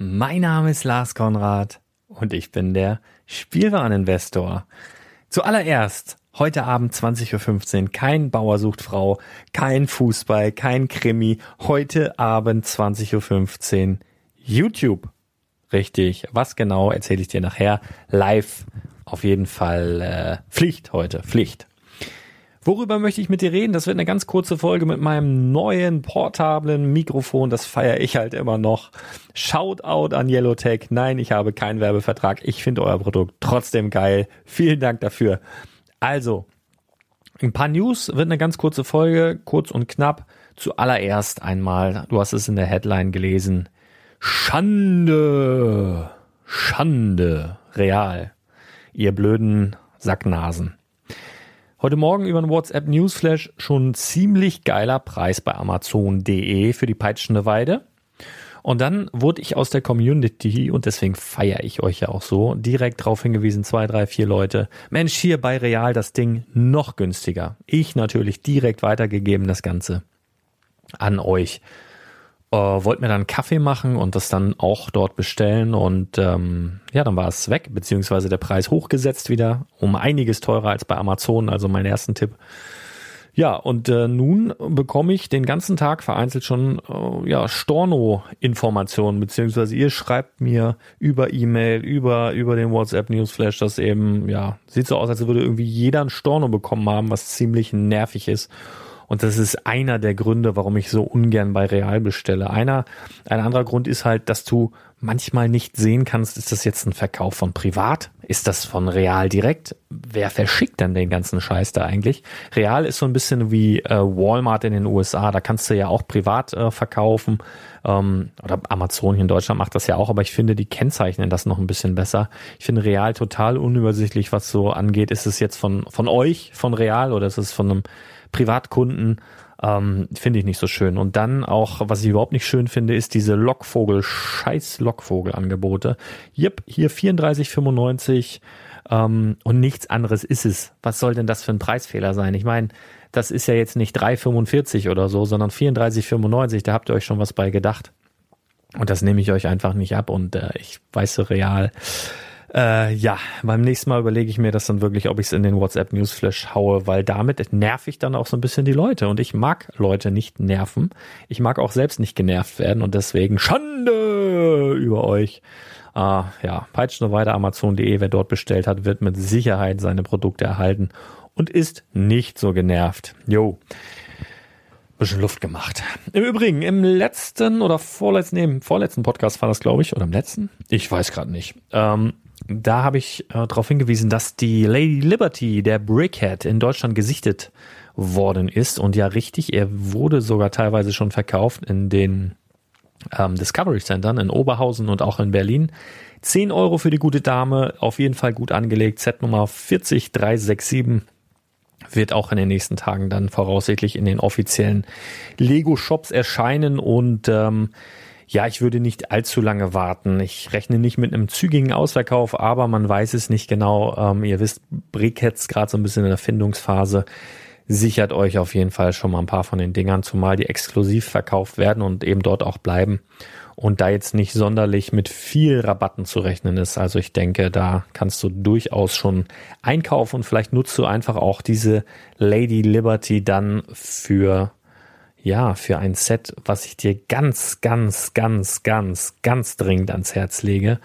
Mein Name ist Lars Konrad und ich bin der Spielwareninvestor. Zuallererst, heute Abend 20.15 Uhr, kein Bauer sucht Frau, kein Fußball, kein Krimi. Heute Abend 20.15 Uhr, YouTube. Richtig, was genau erzähle ich dir nachher live. Auf jeden Fall äh, Pflicht heute, Pflicht. Worüber möchte ich mit dir reden? Das wird eine ganz kurze Folge mit meinem neuen portablen Mikrofon. Das feiere ich halt immer noch. Shoutout an Yellowtech. Nein, ich habe keinen Werbevertrag. Ich finde euer Produkt trotzdem geil. Vielen Dank dafür. Also, ein paar News wird eine ganz kurze Folge, kurz und knapp. Zuallererst einmal, du hast es in der Headline gelesen. Schande. Schande. Real. Ihr blöden Sacknasen. Heute Morgen über ein WhatsApp Newsflash schon ein ziemlich geiler Preis bei Amazon.de für die peitschende Weide. Und dann wurde ich aus der Community, und deswegen feiere ich euch ja auch so, direkt darauf hingewiesen, zwei, drei, vier Leute. Mensch, hier bei Real das Ding noch günstiger. Ich natürlich direkt weitergegeben das Ganze an euch äh, wollte mir dann Kaffee machen und das dann auch dort bestellen und ähm, ja, dann war es weg, beziehungsweise der Preis hochgesetzt wieder, um einiges teurer als bei Amazon, also mein ersten Tipp. Ja, und äh, nun bekomme ich den ganzen Tag vereinzelt schon äh, ja, Storno-Informationen, beziehungsweise ihr schreibt mir über E-Mail, über, über den WhatsApp-Newsflash, dass eben, ja, sieht so aus, als würde irgendwie jeder ein Storno bekommen haben, was ziemlich nervig ist. Und das ist einer der Gründe, warum ich so ungern bei Real bestelle. Einer, ein anderer Grund ist halt, dass du manchmal nicht sehen kannst, ist das jetzt ein Verkauf von privat? Ist das von Real direkt? Wer verschickt denn den ganzen Scheiß da eigentlich? Real ist so ein bisschen wie äh, Walmart in den USA. Da kannst du ja auch privat äh, verkaufen. Ähm, oder Amazon hier in Deutschland macht das ja auch, aber ich finde, die kennzeichnen das noch ein bisschen besser. Ich finde Real total unübersichtlich, was so angeht. Ist es jetzt von, von euch, von Real, oder ist es von einem Privatkunden? Ähm, finde ich nicht so schön. Und dann auch, was ich überhaupt nicht schön finde, ist diese Lockvogel, scheiß Lockvogel-Angebote. Yep, hier 34,95 ähm, und nichts anderes ist es. Was soll denn das für ein Preisfehler sein? Ich meine, das ist ja jetzt nicht 3,45 oder so, sondern 34,95. Da habt ihr euch schon was bei gedacht. Und das nehme ich euch einfach nicht ab. Und äh, ich weiß real, äh, ja, beim nächsten Mal überlege ich mir das dann wirklich, ob ich es in den WhatsApp Newsflash haue, weil damit nerv ich dann auch so ein bisschen die Leute. Und ich mag Leute nicht nerven. Ich mag auch selbst nicht genervt werden und deswegen Schande über euch. Uh, ja, peitscht nur weiter Amazon.de. Wer dort bestellt hat, wird mit Sicherheit seine Produkte erhalten und ist nicht so genervt. Jo. Bisschen Luft gemacht. Im Übrigen, im letzten oder vorletzten, nee, im vorletzten Podcast war das, glaube ich, oder im letzten? Ich weiß gerade nicht. Ähm, da habe ich äh, darauf hingewiesen, dass die Lady Liberty, der Brickhead, in Deutschland gesichtet worden ist. Und ja, richtig, er wurde sogar teilweise schon verkauft in den ähm, Discovery Centern in Oberhausen und auch in Berlin. 10 Euro für die gute Dame, auf jeden Fall gut angelegt. Set Nummer 40367 wird auch in den nächsten Tagen dann voraussichtlich in den offiziellen Lego-Shops erscheinen und ähm, ja, ich würde nicht allzu lange warten. Ich rechne nicht mit einem zügigen Ausverkauf, aber man weiß es nicht genau. Ähm, ihr wisst, Brickheads gerade so ein bisschen in der Findungsphase. Sichert euch auf jeden Fall schon mal ein paar von den Dingern, zumal die exklusiv verkauft werden und eben dort auch bleiben. Und da jetzt nicht sonderlich mit viel Rabatten zu rechnen ist. Also ich denke, da kannst du durchaus schon einkaufen und vielleicht nutzt du einfach auch diese Lady Liberty dann für ja, für ein Set, was ich dir ganz, ganz, ganz, ganz, ganz dringend ans Herz lege.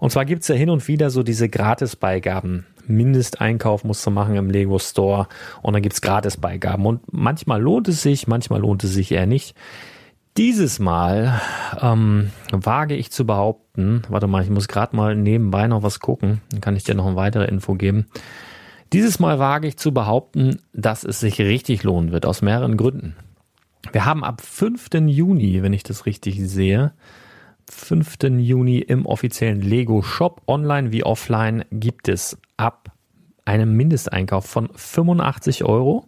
Und zwar gibt's ja hin und wieder so diese Gratisbeigaben. Mindesteinkauf musst du machen im Lego Store und dann gibt's Gratisbeigaben. Und manchmal lohnt es sich, manchmal lohnt es sich eher nicht. Dieses Mal ähm, wage ich zu behaupten, warte mal, ich muss gerade mal nebenbei noch was gucken, dann kann ich dir noch eine weitere Info geben. Dieses Mal wage ich zu behaupten, dass es sich richtig lohnen wird, aus mehreren Gründen. Wir haben ab 5. Juni, wenn ich das richtig sehe, 5. Juni im offiziellen Lego Shop, online wie offline, gibt es ab einem Mindesteinkauf von 85 Euro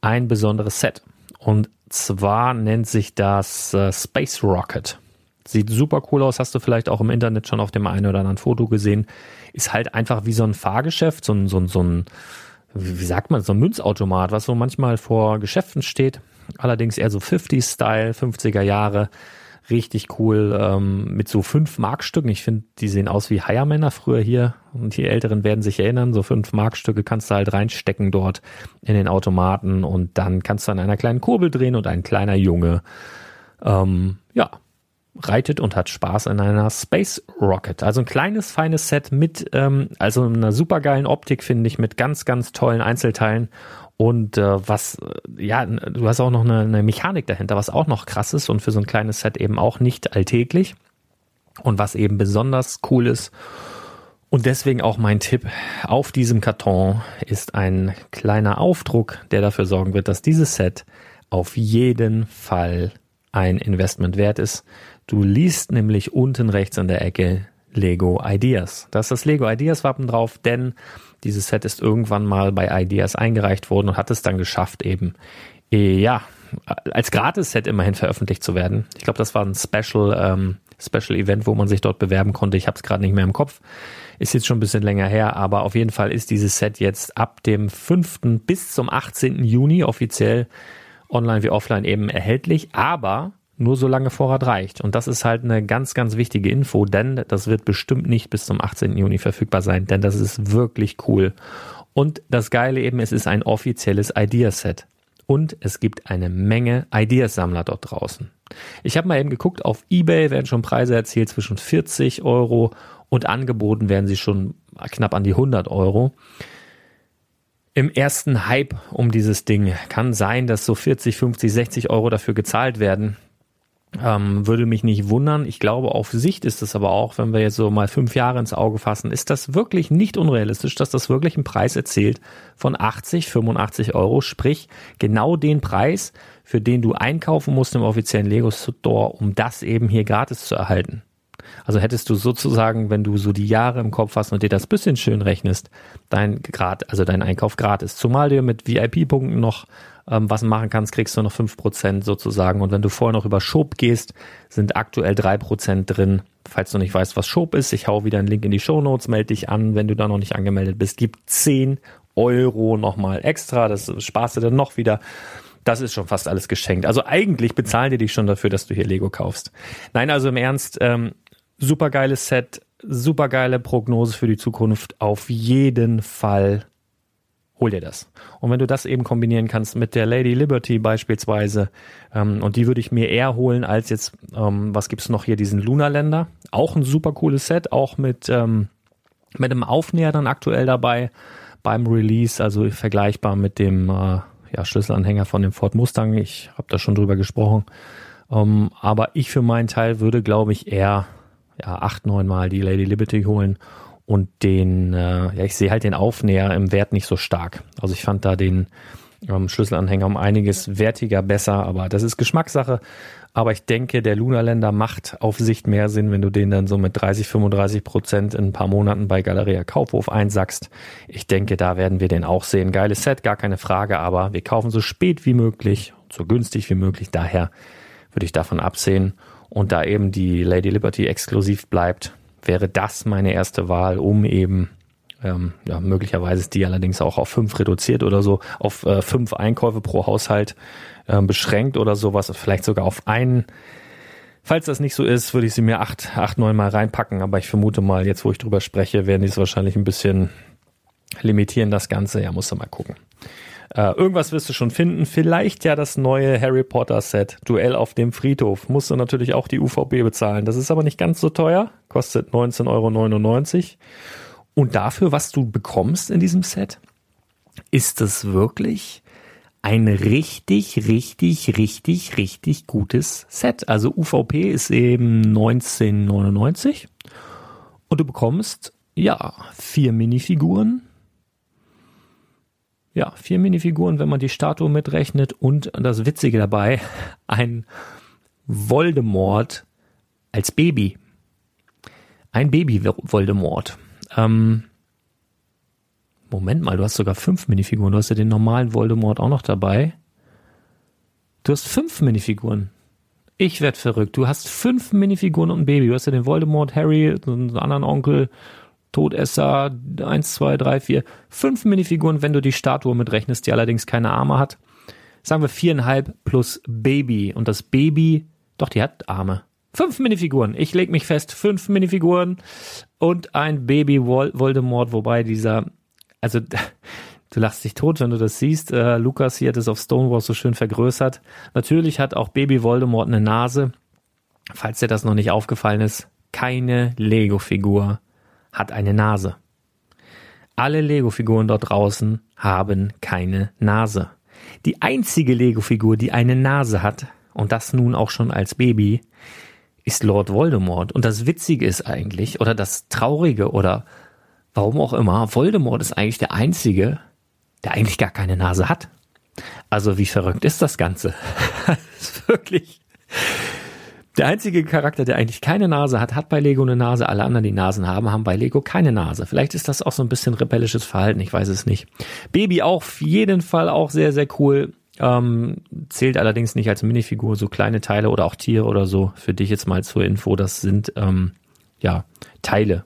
ein besonderes Set. Und zwar nennt sich das äh, Space Rocket. Sieht super cool aus, hast du vielleicht auch im Internet schon auf dem einen oder anderen Foto gesehen. Ist halt einfach wie so ein Fahrgeschäft, so ein, so ein, so ein wie sagt man, so ein Münzautomat, was so manchmal vor Geschäften steht allerdings eher so 50-Style, 50er Jahre. Richtig cool, ähm, mit so fünf Markstücken. Ich finde, die sehen aus wie Heiermänner früher hier. Und die Älteren werden sich erinnern. So fünf Markstücke kannst du halt reinstecken dort in den Automaten. Und dann kannst du an einer kleinen Kurbel drehen und ein kleiner Junge, ähm, ja, reitet und hat Spaß in einer Space Rocket. Also ein kleines, feines Set mit, ähm, also einer supergeilen Optik, finde ich, mit ganz, ganz tollen Einzelteilen und äh, was, äh, ja, du hast auch noch eine, eine Mechanik dahinter, was auch noch krass ist und für so ein kleines Set eben auch nicht alltäglich. Und was eben besonders cool ist. Und deswegen auch mein Tipp auf diesem Karton ist ein kleiner Aufdruck, der dafür sorgen wird, dass dieses Set auf jeden Fall ein Investment wert ist. Du liest nämlich unten rechts an der Ecke Lego Ideas. Da ist das Lego Ideas Wappen drauf, denn dieses Set ist irgendwann mal bei Ideas eingereicht worden und hat es dann geschafft, eben, äh, ja, als Gratis-Set immerhin veröffentlicht zu werden. Ich glaube, das war ein Special, ähm, Special Event, wo man sich dort bewerben konnte. Ich habe es gerade nicht mehr im Kopf. Ist jetzt schon ein bisschen länger her, aber auf jeden Fall ist dieses Set jetzt ab dem 5. bis zum 18. Juni offiziell online wie offline eben erhältlich. Aber nur solange Vorrat reicht. Und das ist halt eine ganz, ganz wichtige Info, denn das wird bestimmt nicht bis zum 18. Juni verfügbar sein, denn das ist wirklich cool. Und das Geile eben, es ist ein offizielles Ideaset. Und es gibt eine Menge Ideasammler dort draußen. Ich habe mal eben geguckt, auf Ebay werden schon Preise erzielt zwischen 40 Euro und angeboten werden sie schon knapp an die 100 Euro. Im ersten Hype um dieses Ding kann sein, dass so 40, 50, 60 Euro dafür gezahlt werden. Ähm, würde mich nicht wundern. Ich glaube, auf Sicht ist es aber auch, wenn wir jetzt so mal fünf Jahre ins Auge fassen, ist das wirklich nicht unrealistisch, dass das wirklich einen Preis erzielt von 80, 85 Euro, sprich genau den Preis, für den du einkaufen musst im offiziellen Lego Store, um das eben hier gratis zu erhalten. Also hättest du sozusagen, wenn du so die Jahre im Kopf hast und dir das bisschen schön rechnest, dein Grad, also dein Einkauf gratis. Zumal du mit VIP-Punkten noch ähm, was machen kannst, kriegst du noch fünf Prozent sozusagen. Und wenn du vorher noch über Schob gehst, sind aktuell drei Prozent drin. Falls du nicht weißt, was Schob ist, ich hau wieder einen Link in die Show Notes, melde dich an, wenn du da noch nicht angemeldet bist. Gib zehn Euro nochmal extra, das sparst du dann noch wieder. Das ist schon fast alles geschenkt. Also eigentlich bezahlen die dich schon dafür, dass du hier Lego kaufst. Nein, also im Ernst, ähm, super geiles Set, super geile Prognose für die Zukunft. Auf jeden Fall hol dir das. Und wenn du das eben kombinieren kannst mit der Lady Liberty beispielsweise, ähm, und die würde ich mir eher holen als jetzt, ähm, was gibt's noch hier, diesen Lunaländer. Auch ein super cooles Set, auch mit, ähm, mit einem Aufnäher dann aktuell dabei beim Release, also vergleichbar mit dem äh, ja, Schlüsselanhänger von dem Ford Mustang. Ich habe da schon drüber gesprochen. Ähm, aber ich für meinen Teil würde, glaube ich, eher ja, acht, neun Mal die Lady Liberty holen und den, äh, ja, ich sehe halt den Aufnäher im Wert nicht so stark. Also ich fand da den ähm, Schlüsselanhänger um einiges wertiger besser, aber das ist Geschmackssache. Aber ich denke, der Lunaländer macht auf Sicht mehr Sinn, wenn du den dann so mit 30, 35 Prozent in ein paar Monaten bei Galeria Kaufhof einsackst. Ich denke, da werden wir den auch sehen. Geiles Set, gar keine Frage, aber wir kaufen so spät wie möglich, so günstig wie möglich. Daher würde ich davon absehen. Und da eben die Lady Liberty exklusiv bleibt, wäre das meine erste Wahl, um eben ähm, ja, möglicherweise ist die allerdings auch auf fünf reduziert oder so, auf äh, fünf Einkäufe pro Haushalt äh, beschränkt oder sowas, vielleicht sogar auf einen. Falls das nicht so ist, würde ich sie mir acht, acht, neun Mal reinpacken, aber ich vermute mal, jetzt wo ich drüber spreche, werden die es wahrscheinlich ein bisschen limitieren, das Ganze. Ja, musst du mal gucken. Äh, irgendwas wirst du schon finden. Vielleicht ja das neue Harry Potter Set. Duell auf dem Friedhof. Musst du natürlich auch die UVP bezahlen. Das ist aber nicht ganz so teuer. Kostet 19,99 Euro. Und dafür, was du bekommst in diesem Set, ist es wirklich ein richtig, richtig, richtig, richtig gutes Set. Also UVP ist eben 1999 und du bekommst ja vier Minifiguren, ja, vier Minifiguren, wenn man die Statue mitrechnet und das Witzige dabei, ein Voldemort als Baby. Ein Baby-Voldemort. Ähm, Moment mal, du hast sogar fünf Minifiguren. Du hast ja den normalen Voldemort auch noch dabei. Du hast fünf Minifiguren. Ich werd verrückt. Du hast fünf Minifiguren und ein Baby. Du hast ja den Voldemort, Harry, einen anderen Onkel, Todesser, eins, zwei, drei, vier, fünf Minifiguren, wenn du die Statue mitrechnest, die allerdings keine Arme hat. Sagen wir viereinhalb plus Baby. Und das Baby, doch, die hat Arme. Fünf Minifiguren. Ich leg mich fest, fünf Minifiguren und ein Baby Voldemort, wobei dieser, also du lachst dich tot, wenn du das siehst. Äh, Lukas hier hat es auf Stonewall so schön vergrößert. Natürlich hat auch Baby Voldemort eine Nase. Falls dir das noch nicht aufgefallen ist, keine Lego-Figur hat eine Nase. Alle Lego-Figuren dort draußen haben keine Nase. Die einzige Lego-Figur, die eine Nase hat, und das nun auch schon als Baby, ist Lord Voldemort. Und das Witzige ist eigentlich, oder das Traurige, oder warum auch immer, Voldemort ist eigentlich der Einzige, der eigentlich gar keine Nase hat. Also wie verrückt ist das Ganze? das ist wirklich der einzige Charakter, der eigentlich keine Nase hat, hat bei Lego eine Nase. Alle anderen, die Nasen haben, haben bei Lego keine Nase. Vielleicht ist das auch so ein bisschen rebellisches Verhalten, ich weiß es nicht. Baby auch auf jeden Fall auch sehr, sehr cool. Ähm, zählt allerdings nicht als Minifigur, so kleine Teile oder auch Tiere oder so. Für dich jetzt mal zur Info, das sind ähm, ja Teile.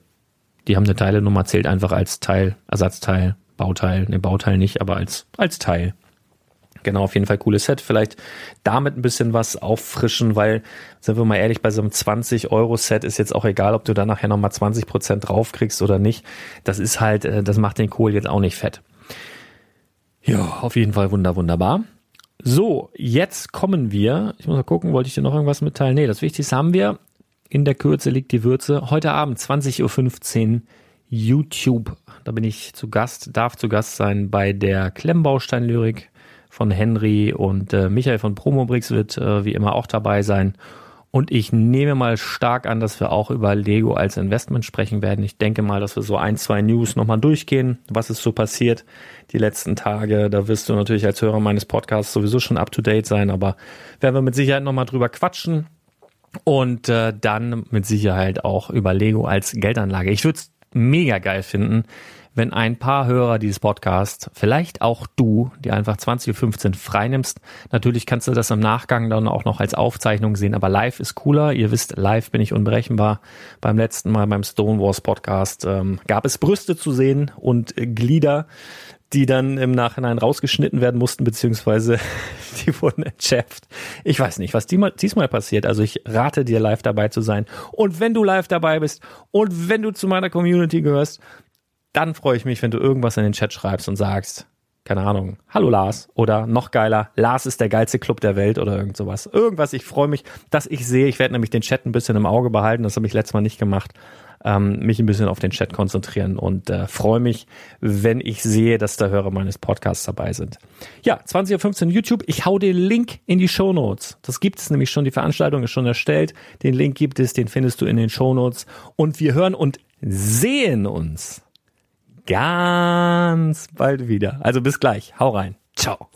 Die haben eine Teilenummer, zählt einfach als Teil, Ersatzteil, Bauteil, ne Bauteil nicht, aber als als Teil. Genau, auf jeden Fall cooles Set. Vielleicht damit ein bisschen was auffrischen, weil, sind wir mal ehrlich, bei so einem 20-Euro-Set ist jetzt auch egal, ob du da nachher nochmal 20% draufkriegst oder nicht. Das ist halt, äh, das macht den Kohl jetzt auch nicht fett. Ja, auf jeden Fall wunder, wunderbar. So, jetzt kommen wir. Ich muss mal gucken, wollte ich dir noch irgendwas mitteilen? Nee, das Wichtigste haben wir. In der Kürze liegt die Würze. Heute Abend, 20.15 Uhr, YouTube. Da bin ich zu Gast, darf zu Gast sein bei der Klemmbaustein-Lyrik von Henry und äh, Michael von Promobrix wird äh, wie immer auch dabei sein. Und ich nehme mal stark an, dass wir auch über Lego als Investment sprechen werden. Ich denke mal, dass wir so ein, zwei News nochmal durchgehen, was ist so passiert die letzten Tage. Da wirst du natürlich als Hörer meines Podcasts sowieso schon up to date sein, aber werden wir mit Sicherheit nochmal drüber quatschen. Und äh, dann mit Sicherheit auch über Lego als Geldanlage. Ich würde es mega geil finden, wenn ein paar Hörer dieses Podcasts, vielleicht auch du, die einfach 20.15 Uhr freinimmst. Natürlich kannst du das im Nachgang dann auch noch als Aufzeichnung sehen, aber live ist cooler. Ihr wisst, live bin ich unberechenbar. Beim letzten Mal beim Stonewalls Podcast ähm, gab es Brüste zu sehen und Glieder die dann im Nachhinein rausgeschnitten werden mussten, beziehungsweise die wurden entschärft. Ich weiß nicht, was diesmal passiert. Also ich rate dir, live dabei zu sein. Und wenn du live dabei bist und wenn du zu meiner Community gehörst, dann freue ich mich, wenn du irgendwas in den Chat schreibst und sagst, keine Ahnung, hallo Lars oder noch geiler, Lars ist der geilste Club der Welt oder irgend sowas. Irgendwas, ich freue mich, dass ich sehe, ich werde nämlich den Chat ein bisschen im Auge behalten, das habe ich letztes Mal nicht gemacht, ähm, mich ein bisschen auf den Chat konzentrieren und äh, freue mich, wenn ich sehe, dass da Hörer meines Podcasts dabei sind. Ja, 20.15 Uhr YouTube, ich hau den Link in die Show Notes. Das gibt es nämlich schon, die Veranstaltung ist schon erstellt, den Link gibt es, den findest du in den Show Notes und wir hören und sehen uns ganz bald wieder. Also bis gleich. Hau rein. Ciao.